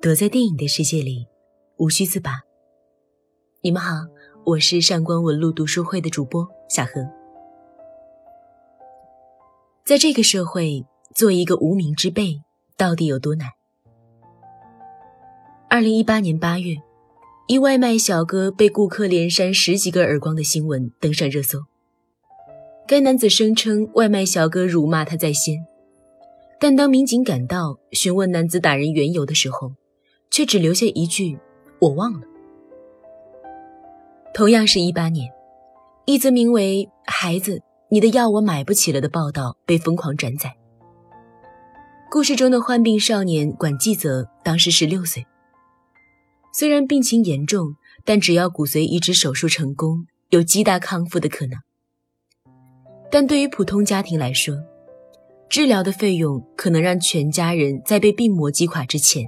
躲在电影的世界里，无需自拔。你们好，我是上官文路读书会的主播小何。在这个社会，做一个无名之辈到底有多难？二零一八年八月，一外卖小哥被顾客连扇十几个耳光的新闻登上热搜。该男子声称外卖小哥辱骂他在先，但当民警赶到询问男子打人缘由的时候，却只留下一句“我忘了”。同样是一八年，一则名为“孩子，你的药我买不起了”的报道被疯狂转载。故事中的患病少年管继泽当时十六岁，虽然病情严重，但只要骨髓移植手术成功，有极大康复的可能。但对于普通家庭来说，治疗的费用可能让全家人在被病魔击垮之前。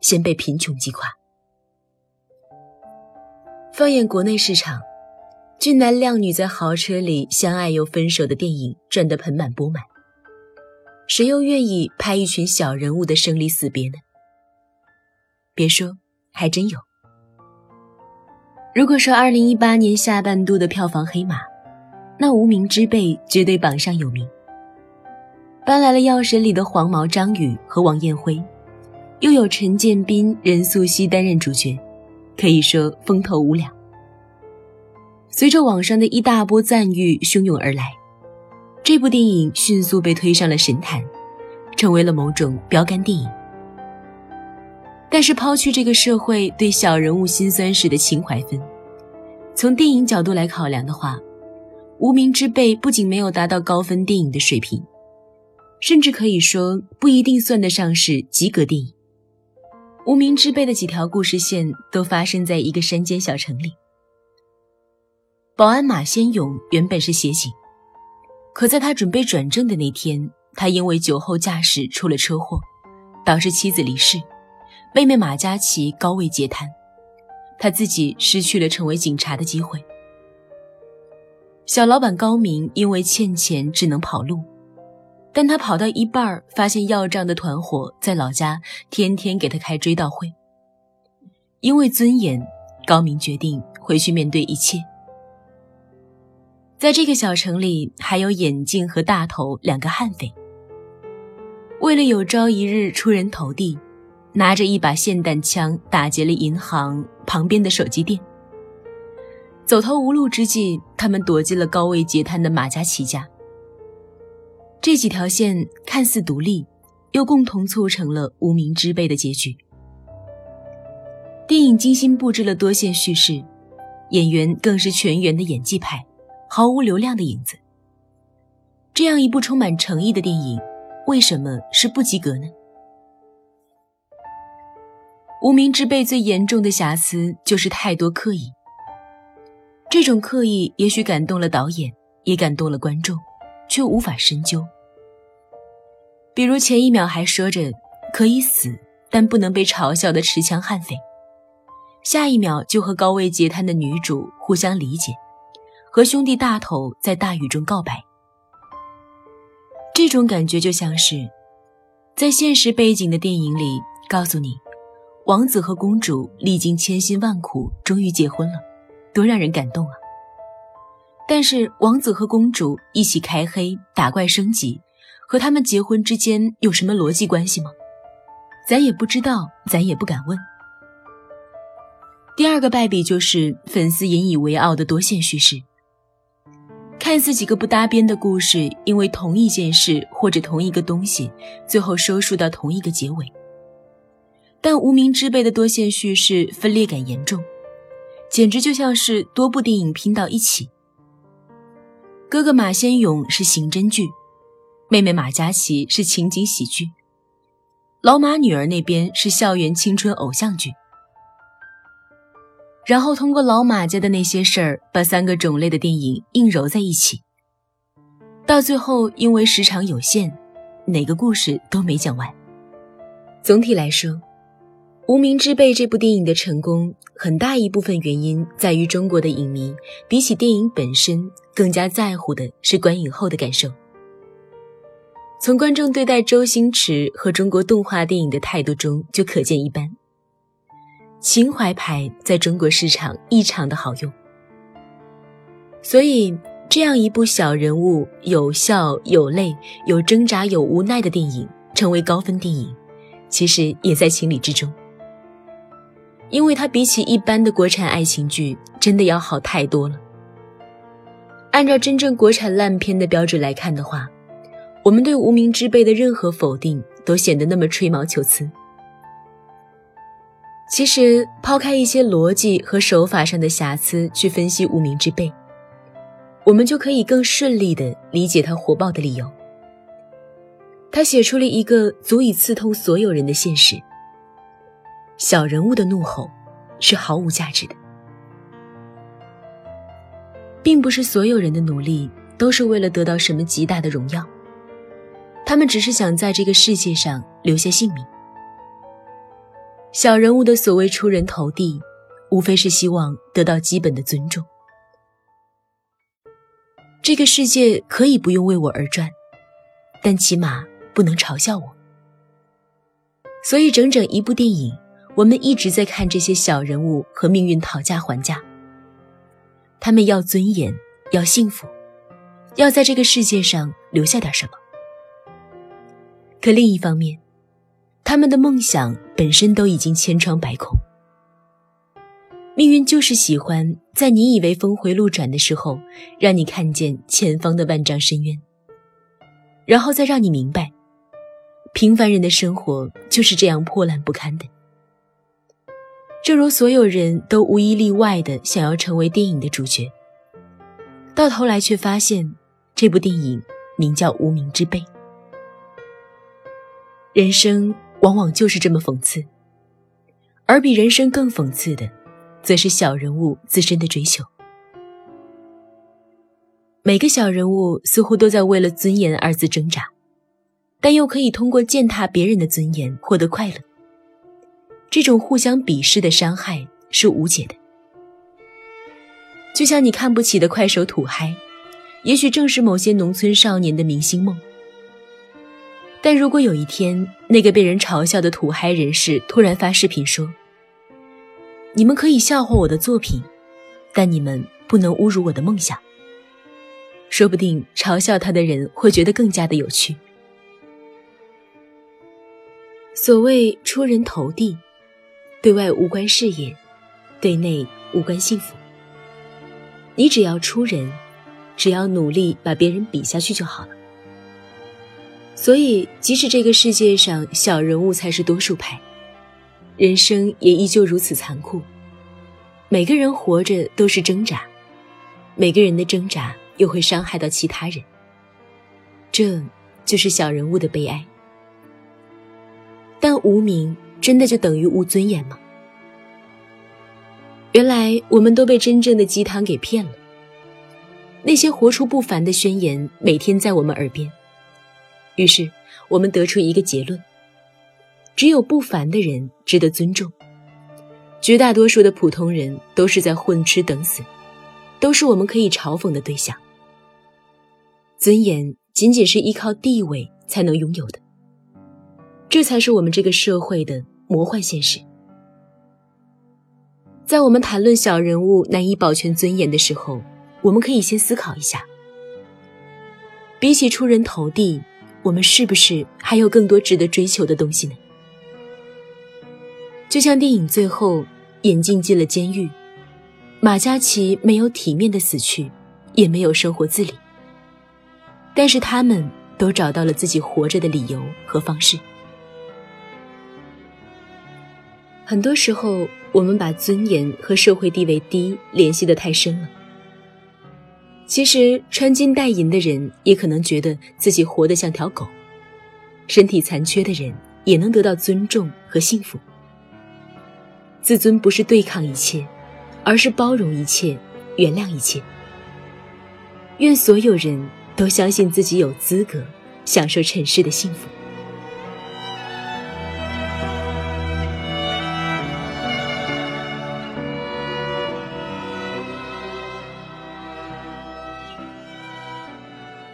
先被贫穷击垮。放眼国内市场，俊男靓女在豪车里相爱又分手的电影赚得盆满钵满。谁又愿意拍一群小人物的生离死别呢？别说，还真有。如果说2018年下半度的票房黑马，那《无名之辈》绝对榜上有名。搬来了《药神》里的黄毛张宇和王艳辉。又有陈建斌、任素汐担任主角，可以说风头无两。随着网上的一大波赞誉汹涌而来，这部电影迅速被推上了神坛，成为了某种标杆电影。但是，抛去这个社会对小人物辛酸史的情怀分，从电影角度来考量的话，《无名之辈》不仅没有达到高分电影的水平，甚至可以说不一定算得上是及格电影。无名之辈的几条故事线都发生在一个山间小城里。保安马先勇原本是协警，可在他准备转正的那天，他因为酒后驾驶出了车祸，导致妻子离世，妹妹马嘉祺高位截瘫，他自己失去了成为警察的机会。小老板高明因为欠钱只能跑路。但他跑到一半发现要账的团伙在老家天天给他开追悼会。因为尊严，高明决定回去面对一切。在这个小城里，还有眼镜和大头两个悍匪。为了有朝一日出人头地，拿着一把霰弹枪打劫了银行旁边的手机店。走投无路之际，他们躲进了高位截瘫的马家祺家。这几条线看似独立，又共同促成了无名之辈的结局。电影精心布置了多线叙事，演员更是全员的演技派，毫无流量的影子。这样一部充满诚意的电影，为什么是不及格呢？无名之辈最严重的瑕疵就是太多刻意。这种刻意也许感动了导演，也感动了观众。却无法深究。比如前一秒还说着可以死，但不能被嘲笑的持枪悍匪，下一秒就和高位截瘫的女主互相理解，和兄弟大头在大雨中告白。这种感觉就像是，在现实背景的电影里告诉你，王子和公主历经千辛万苦终于结婚了，多让人感动啊！但是王子和公主一起开黑打怪升级，和他们结婚之间有什么逻辑关系吗？咱也不知道，咱也不敢问。第二个败笔就是粉丝引以为傲的多线叙事，看似几个不搭边的故事，因为同一件事或者同一个东西，最后收束到同一个结尾。但无名之辈的多线叙事分裂感严重，简直就像是多部电影拼到一起。哥哥马先勇是刑侦剧，妹妹马嘉祺是情景喜剧，老马女儿那边是校园青春偶像剧。然后通过老马家的那些事儿，把三个种类的电影硬揉在一起，到最后因为时长有限，哪个故事都没讲完。总体来说。《无名之辈》这部电影的成功，很大一部分原因在于中国的影迷比起电影本身更加在乎的是观影后的感受。从观众对待周星驰和中国动画电影的态度中就可见一斑。情怀牌在中国市场异常的好用，所以这样一部小人物有笑有泪有挣扎有无奈的电影成为高分电影，其实也在情理之中。因为它比起一般的国产爱情剧真的要好太多了。按照真正国产烂片的标准来看的话。我们对无名之辈的任何否定都显得那么吹毛求疵。其实，抛开一些逻辑和手法上的瑕疵去分析无名之辈，我们就可以更顺利地理解他火爆的理由。他写出了一个足以刺痛所有人的现实：小人物的怒吼是毫无价值的，并不是所有人的努力都是为了得到什么极大的荣耀。他们只是想在这个世界上留下姓名。小人物的所谓出人头地，无非是希望得到基本的尊重。这个世界可以不用为我而转，但起码不能嘲笑我。所以，整整一部电影，我们一直在看这些小人物和命运讨价还价。他们要尊严，要幸福，要在这个世界上留下点什么。可另一方面，他们的梦想本身都已经千疮百孔。命运就是喜欢在你以为峰回路转的时候，让你看见前方的万丈深渊，然后再让你明白，平凡人的生活就是这样破烂不堪的。正如所有人都无一例外的想要成为电影的主角，到头来却发现，这部电影名叫《无名之辈》。人生往往就是这么讽刺，而比人生更讽刺的，则是小人物自身的追求。每个小人物似乎都在为了尊严二字挣扎，但又可以通过践踏别人的尊严获得快乐。这种互相鄙视的伤害是无解的。就像你看不起的快手土嗨，也许正是某些农村少年的明星梦。但如果有一天，那个被人嘲笑的土嗨人士突然发视频说：“你们可以笑话我的作品，但你们不能侮辱我的梦想。”说不定嘲笑他的人会觉得更加的有趣。所谓出人头地，对外无关事业，对内无关幸福。你只要出人，只要努力把别人比下去就好了。所以，即使这个世界上小人物才是多数派，人生也依旧如此残酷。每个人活着都是挣扎，每个人的挣扎又会伤害到其他人。这就是小人物的悲哀。但无名真的就等于无尊严吗？原来我们都被真正的鸡汤给骗了。那些活出不凡的宣言，每天在我们耳边。于是，我们得出一个结论：只有不凡的人值得尊重，绝大多数的普通人都是在混吃等死，都是我们可以嘲讽的对象。尊严仅仅是依靠地位才能拥有的，这才是我们这个社会的魔幻现实。在我们谈论小人物难以保全尊严的时候，我们可以先思考一下：比起出人头地。我们是不是还有更多值得追求的东西呢？就像电影最后，眼镜进了监狱，马嘉祺没有体面的死去，也没有生活自理，但是他们都找到了自己活着的理由和方式。很多时候，我们把尊严和社会地位低联系的太深了。其实穿金戴银的人也可能觉得自己活得像条狗，身体残缺的人也能得到尊重和幸福。自尊不是对抗一切，而是包容一切，原谅一切。愿所有人都相信自己有资格享受尘世的幸福。